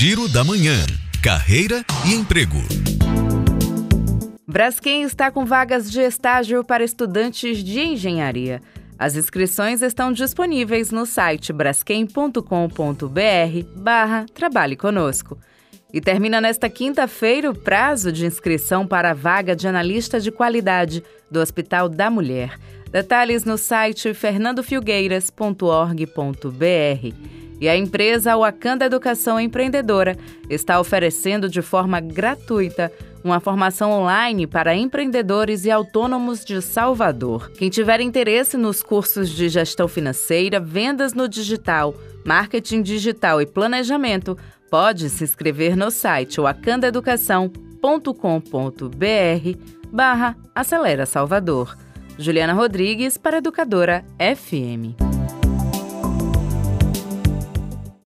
Giro da Manhã. Carreira e emprego. Braskem está com vagas de estágio para estudantes de engenharia. As inscrições estão disponíveis no site braskem.com.br barra Trabalhe Conosco. E termina nesta quinta-feira o prazo de inscrição para a vaga de analista de qualidade do Hospital da Mulher. Detalhes no site fernandofilgueiras.org.br. E a empresa Wakanda Educação Empreendedora está oferecendo de forma gratuita uma formação online para empreendedores e autônomos de Salvador. Quem tiver interesse nos cursos de gestão financeira, vendas no digital, marketing digital e planejamento, pode se inscrever no site wakandaeducação.com.br barra Acelera Salvador. Juliana Rodrigues para Educadora FM.